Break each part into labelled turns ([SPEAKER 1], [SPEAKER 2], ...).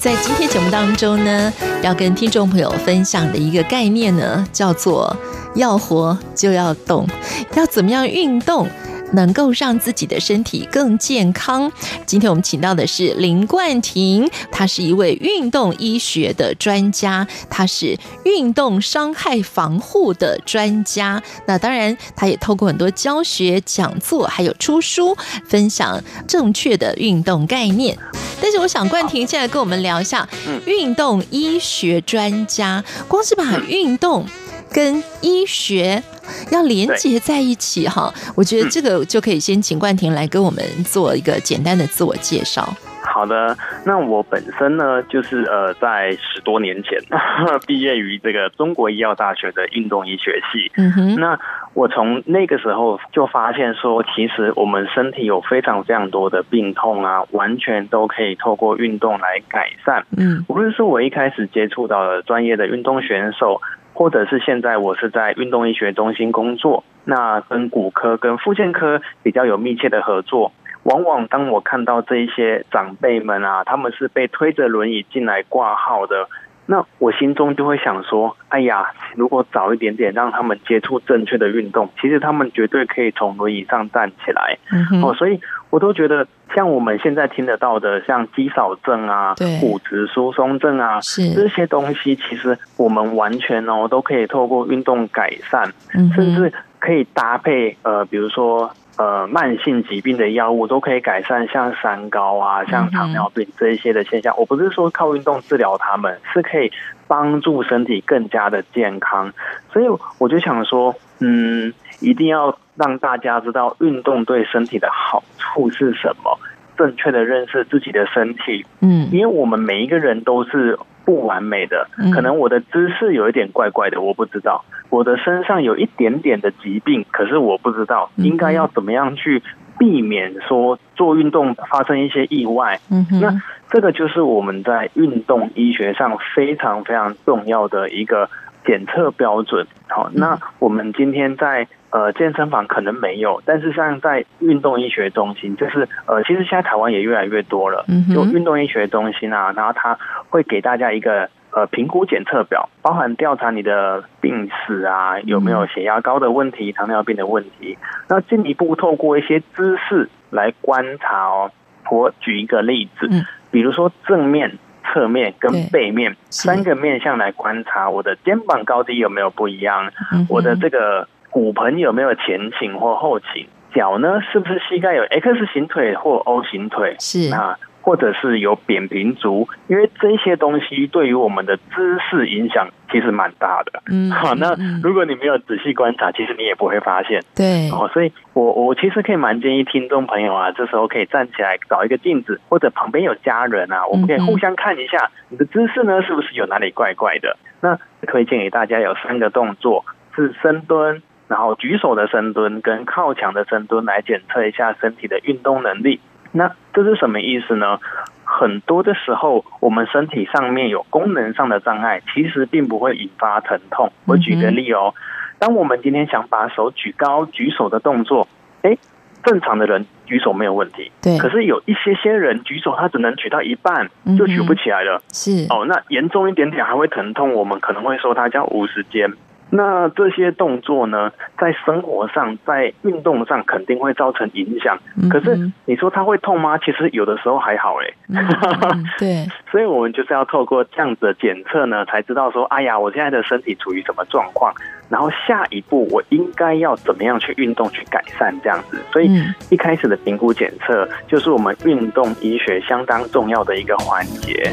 [SPEAKER 1] 在今天节目当中呢，要跟听众朋友分享的一个概念呢，叫做“要活就要动”，要怎么样运动？能够让自己的身体更健康。今天我们请到的是林冠廷，他是一位运动医学的专家，他是运动伤害防护的专家。那当然，他也透过很多教学讲座，还有出书，分享正确的运动概念。但是，我想冠廷现在跟我们聊一下，运动医学专家，光是把运动跟医学。要连接在一起哈，我觉得这个就可以先请冠廷来跟我们做一个简单的自我介绍。
[SPEAKER 2] 好的，那我本身呢，就是呃，在十多年前 毕业于这个中国医药大学的运动医学系。嗯哼，那我从那个时候就发现说，其实我们身体有非常非常多的病痛啊，完全都可以透过运动来改善。嗯，无论是我一开始接触到的专业的运动选手。或者是现在我是在运动医学中心工作，那跟骨科跟复健科比较有密切的合作。往往当我看到这一些长辈们啊，他们是被推着轮椅进来挂号的。那我心中就会想说，哎呀，如果早一点点让他们接触正确的运动，其实他们绝对可以从轮椅上站起来。嗯、哦，所以我都觉得，像我们现在听得到的，像肌少症啊、骨质疏松症啊，这些东西，其实我们完全哦都可以透过运动改善，嗯、甚至可以搭配呃，比如说。呃，慢性疾病的药物都可以改善，像三高啊，像糖尿病这一些的现象。我不是说靠运动治疗他们，是可以帮助身体更加的健康。所以我就想说，嗯，一定要让大家知道运动对身体的好处是什么，正确的认识自己的身体。嗯，因为我们每一个人都是。不完美的，可能我的姿势有一点怪怪的，我不知道。我的身上有一点点的疾病，可是我不知道应该要怎么样去避免说做运动发生一些意外。嗯，那这个就是我们在运动医学上非常非常重要的一个检测标准。好，那我们今天在。呃，健身房可能没有，但是像在运动医学中心，就是呃，其实现在台湾也越来越多了，有运动医学中心啊，然后它会给大家一个呃评估检测表，包含调查你的病史啊，有没有血压高的问题、糖尿病的问题，那进一步透过一些姿势来观察哦。我举一个例子，比如说正面、侧面跟背面三个面向来观察我的肩膀高低有没有不一样，我的这个。骨盆有没有前倾或后倾？脚呢？是不是膝盖有 X 型腿或 O 型腿？是啊，或者是有扁平足？因为这些东西对于我们的姿势影响其实蛮大的。嗯，好，那如果你没有仔细观察，其实你也不会发现。对，哦，所以我我其实可以蛮建议听众朋友啊，这时候可以站起来找一个镜子，或者旁边有家人啊，我们可以互相看一下你的姿势呢，是不是有哪里怪怪的？那推荐给大家有三个动作，是深蹲。然后举手的深蹲跟靠墙的深蹲来检测一下身体的运动能力。那这是什么意思呢？很多的时候，我们身体上面有功能上的障碍，其实并不会引发疼痛。我举个例哦，当我们今天想把手举高举手的动作，诶，正常的人举手没有问题。对。可是有一些些人举手，他只能举到一半就举不起来了。是。哦，那严重一点点还会疼痛，我们可能会说它叫五十肩。那这些动作呢，在生活上，在运动上肯定会造成影响。可是你说它会痛吗？其实有的时候还好哎。对，所以我们就是要透过这样子的检测呢，才知道说，哎呀，我现在的身体处于什么状况，然后下一步我应该要怎么样去运动去改善这样子。所以一开始的评估检测就是我们运动医学相当重要的一个环节。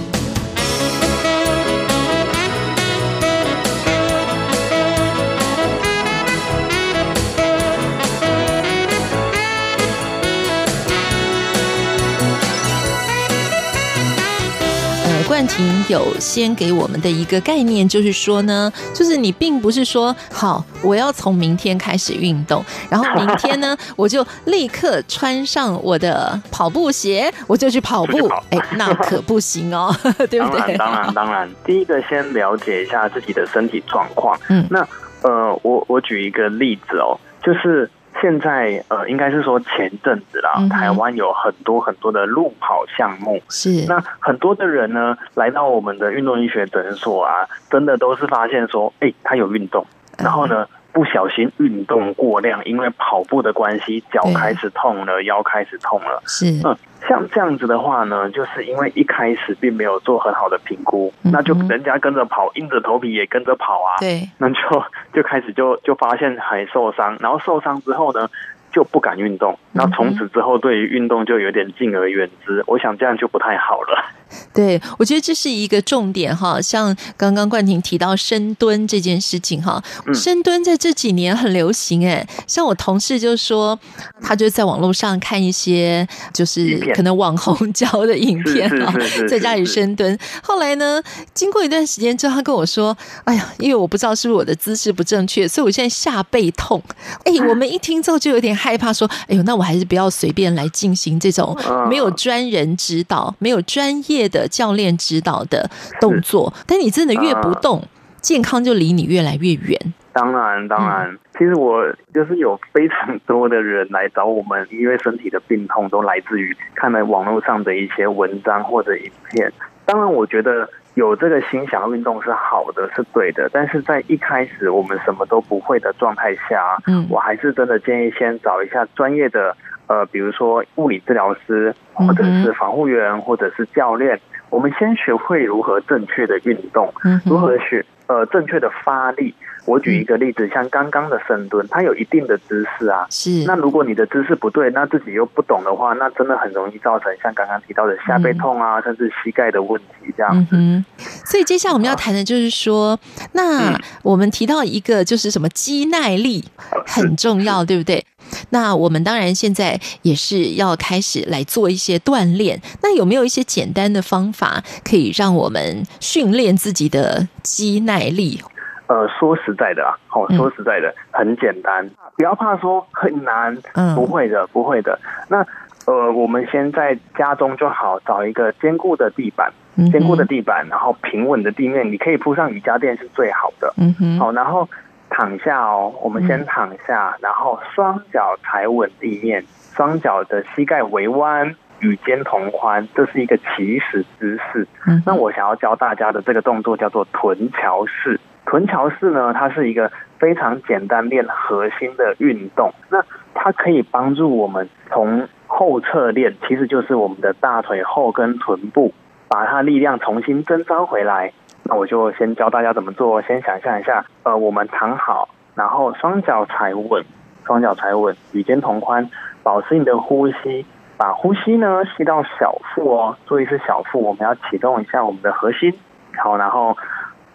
[SPEAKER 1] 婷有先给我们的一个概念，就是说呢，就是你并不是说好，我要从明天开始运动，然后明天呢，我就立刻穿上我的跑步鞋，我就去跑步。哎，那可不行哦，对不对？
[SPEAKER 2] 当然，当然，当然，第一个先了解一下自己的身体状况。嗯，那呃，我我举一个例子哦，就是。现在呃，应该是说前阵子啦，嗯、台湾有很多很多的路跑项目。
[SPEAKER 1] 是，
[SPEAKER 2] 那很多的人呢，来到我们的运动医学诊所啊，真的都是发现说，哎、欸，他有运动，然后呢，不小心运动过量，因为跑步的关系，脚开始痛了，腰开始痛了。
[SPEAKER 1] 是，
[SPEAKER 2] 嗯。像这样子的话呢，就是因为一开始并没有做很好的评估，嗯、那就人家跟着跑，硬着头皮也跟着跑啊，
[SPEAKER 1] 对，
[SPEAKER 2] 那就 就开始就就发现还受伤，然后受伤之后呢，就不敢运动，那从此之后对于运动就有点敬而远之，我想这样就不太好了。
[SPEAKER 1] 对，我觉得这是一个重点哈。像刚刚冠廷提到深蹲这件事情哈，深蹲在这几年很流行哎。像我同事就说，他就在网络上看一些就是可能网红 教的影片啊，在家里深蹲。后来呢，经过一段时间之后，他跟我说：“哎呀，因为我不知道是不是我的姿势不正确，所以我现在下背痛。”哎，我们一听之后就有点害怕，说：“哎呦，那我还是不要随便来进行这种没有专人指导、没有专业。”的教练指导的动作，但你真的越不动，呃、健康就离你越来越远。
[SPEAKER 2] 当然，当然，嗯、其实我就是有非常多的人来找我们，因为身体的病痛都来自于看了网络上的一些文章或者影片。当然，我觉得有这个心想运动是好的，是对的。但是在一开始我们什么都不会的状态下，嗯，我还是真的建议先找一下专业的。呃，比如说物理治疗师，或者是防护员，或者是教练，我们先学会如何正确的运动，嗯、如何学呃正确的发力。我举一个例子，嗯、像刚刚的深蹲，它有一定的姿势啊。是。那如果你的姿势不对，那自己又不懂的话，那真的很容易造成像刚刚提到的下背痛啊，嗯、甚至膝盖的问题这样子。嗯、
[SPEAKER 1] 所以接下来我们要谈的就是说，那我们提到一个就是什么肌耐力很重要，对不对？那我们当然现在也是要开始来做一些锻炼。那有没有一些简单的方法可以让我们训练自己的肌耐力？
[SPEAKER 2] 呃，说实在的啊，好，说实在的，很简单，不要怕说很难，嗯，不会的，不会的。那呃，我们先在家中就好，找一个坚固的地板，坚固的地板，然后平稳的地面，你可以铺上瑜伽垫是最好的。嗯哼，好，然后。躺下哦，我们先躺下，然后双脚踩稳地面，双脚的膝盖微弯，与肩同宽，这是一个起始姿势。嗯那我想要教大家的这个动作叫做臀桥式。臀桥式呢，它是一个非常简单练核心的运动。那它可以帮助我们从后侧练，其实就是我们的大腿后跟臀部，把它力量重新征召回来。那我就先教大家怎么做。先想象一下，呃，我们躺好，然后双脚踩稳，双脚踩稳，与肩同宽，保持你的呼吸，把呼吸呢吸到小腹哦，注意是小腹，我们要启动一下我们的核心。好，然后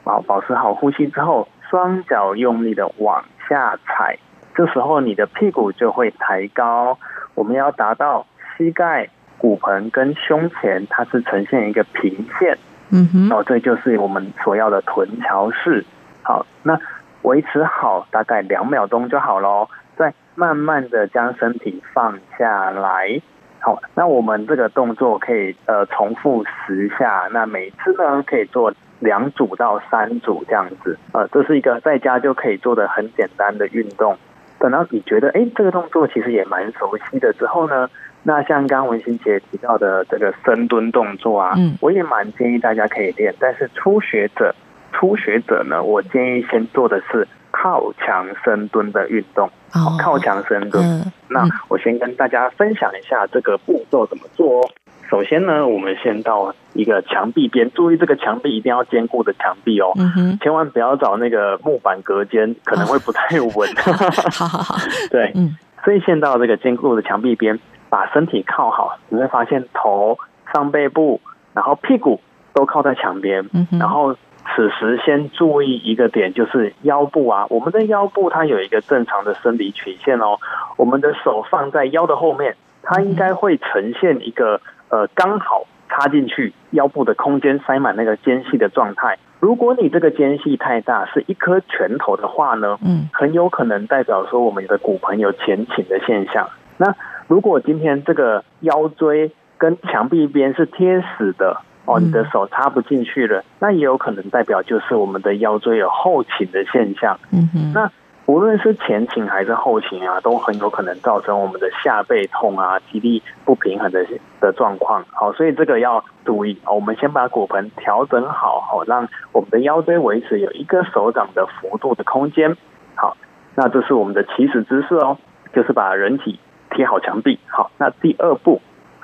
[SPEAKER 2] 保保持好呼吸之后，双脚用力的往下踩，这时候你的屁股就会抬高，我们要达到膝盖、骨盆跟胸前，它是呈现一个平线。嗯哼，哦，这就是我们所要的臀桥式。好，那维持好大概两秒钟就好喽。再慢慢的将身体放下来。好，那我们这个动作可以呃重复十下。那每次呢可以做两组到三组这样子。呃，这是一个在家就可以做的很简单的运动。等到你觉得哎这个动作其实也蛮熟悉的之后呢，那像刚刚文心姐提到的这个深蹲动作啊，嗯，我也蛮建议大家可以练。但是初学者，初学者呢，我建议先做的是靠墙深蹲的运动。哦，靠墙深蹲。嗯，那我先跟大家分享一下这个步骤怎么做哦。首先呢，我们先到一个墙壁边，注意这个墙壁一定要坚固的墙壁哦，嗯哼，千万不要找那个木板隔间，可能会不太稳。
[SPEAKER 1] 好好好，
[SPEAKER 2] 对，嗯，所以先到这个坚固的墙壁边。把身体靠好，你会发现头、上背部，然后屁股都靠在墙边。嗯，然后此时先注意一个点，就是腰部啊，我们的腰部它有一个正常的生理曲线哦。我们的手放在腰的后面，它应该会呈现一个呃刚好插进去腰部的空间塞满那个间隙的状态。如果你这个间隙太大，是一颗拳头的话呢，嗯，很有可能代表说我们的骨盆有前倾的现象。那如果今天这个腰椎跟墙壁边是贴死的哦，你的手插不进去了，那也有可能代表就是我们的腰椎有后倾的现象。嗯哼，那。无论是前倾还是后倾啊，都很有可能造成我们的下背痛啊、肌力不平衡的的状况。好，所以这个要注意。我们先把骨盆调整好，好让我们的腰椎维持有一个手掌的幅度的空间。好，那这是我们的起始姿势哦，就是把人体贴好墙壁。好，那第二步，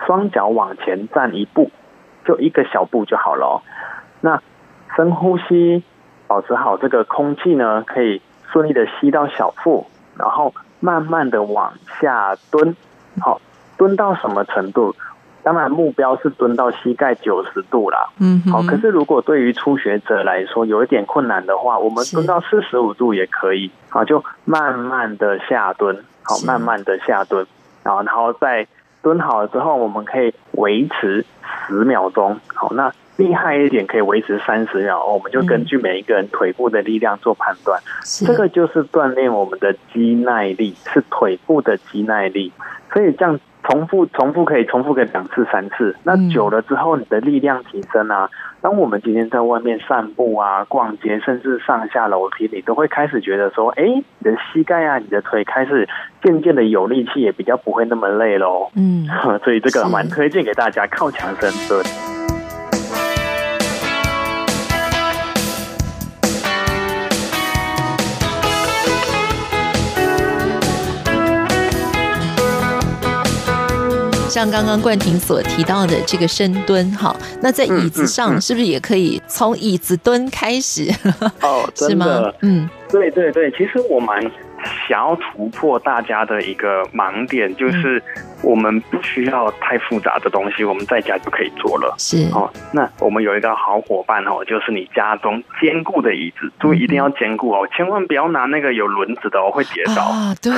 [SPEAKER 2] 双脚往前站一步，就一个小步就好了哦。那深呼吸，保持好这个空气呢，可以。顺利的吸到小腹，然后慢慢的往下蹲，好，蹲到什么程度？当然目标是蹲到膝盖九十度啦。嗯，好。可是如果对于初学者来说有一点困难的话，我们蹲到四十五度也可以。好，就慢慢的下蹲，好，慢慢的下蹲，然后然后再蹲好了之后，我们可以维持十秒钟。好，那。厉害一点可以维持三十秒，我们就根据每一个人腿部的力量做判断。嗯、这个就是锻炼我们的肌耐力，是腿部的肌耐力。所以这样重复、重复可以重复个两次、三次。那久了之后，你的力量提升啊。当我们今天在外面散步啊、逛街，甚至上下楼梯，你都会开始觉得说：哎，你的膝盖啊、你的腿开始渐渐的有力气，也比较不会那么累喽。嗯，所以这个蛮推荐给大家靠墙深蹲。
[SPEAKER 1] 像刚刚冠廷所提到的这个深蹲，哈，那在椅子上是不是也可以从椅子蹲开始？
[SPEAKER 2] 哦，是吗？嗯，对对对，其实我们想要突破大家的一个盲点，就是我们不需要太复杂的东西，我们在家就可以做了。是哦，那我们有一个好伙伴哦，就是你家中坚固的椅子，注意一定要坚固哦，千万不要拿那个有轮子的哦，会跌倒啊。对，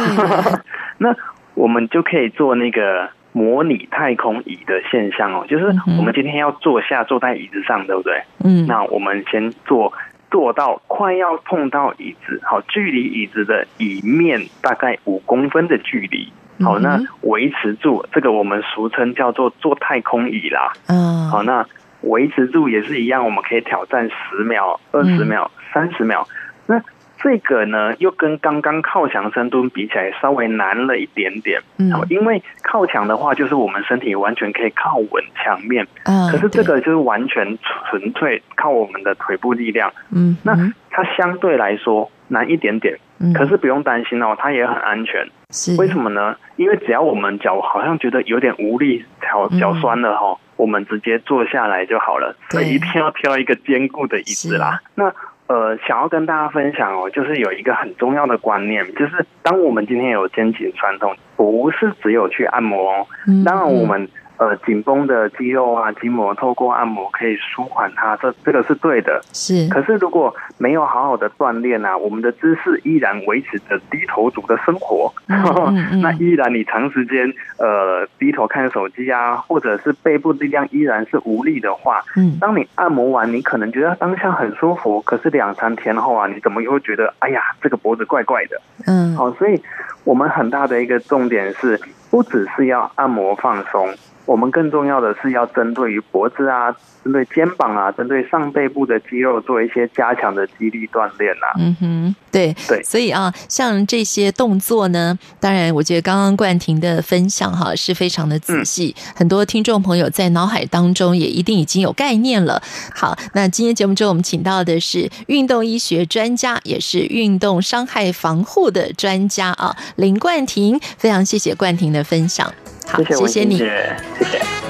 [SPEAKER 2] 那我们就可以做那个。模拟太空椅的现象哦，就是我们今天要坐下坐在椅子上，对不对？嗯，那我们先坐坐到快要碰到椅子，好，距离椅子的椅面大概五公分的距离，好，那维持住这个我们俗称叫做坐太空椅啦。嗯，好，那维持住也是一样，我们可以挑战十秒、二十秒、三十秒，那。这个呢，又跟刚刚靠墙深蹲比起来稍微难了一点点。嗯，因为靠墙的话，就是我们身体完全可以靠稳墙面。嗯，可是这个就是完全纯粹靠我们的腿部力量。嗯，那它相对来说难一点点。嗯，可是不用担心哦，它也很安全。是，为什么呢？因为只要我们脚好像觉得有点无力，脚脚酸了哈，我们直接坐下来就好了。所以一定要挑一个坚固的椅子啦。那。呃，想要跟大家分享哦，就是有一个很重要的观念，就是当我们今天有肩颈酸痛，不是只有去按摩哦，当然我们。呃，紧绷的肌肉啊，筋膜透过按摩可以舒缓它，这这个是对的。是，可是如果没有好好的锻炼啊，我们的姿势依然维持着低头族的生活，嗯嗯、那依然你长时间呃低头看手机啊，或者是背部力量依然是无力的话，嗯，当你按摩完，你可能觉得当下很舒服，可是两三天后啊，你怎么又会觉得哎呀，这个脖子怪怪的？嗯，好，所以我们很大的一个重点是，不只是要按摩放松。我们更重要的是要针对于脖子啊，针对肩膀啊，针对上背部的肌肉做一些加强的肌力锻炼啊。嗯哼，对对，所以啊，像这些动作呢，当然，我觉得刚刚冠廷的分享哈是非常的仔细，嗯、很多听众朋友在脑海当中也一定已经有概念了。好，那今天节目中我们请到的是运动医学专家，也是运动伤害防护的专家啊，林冠廷，非常谢谢冠廷的分享。好，谢谢，谢谢你，谢谢。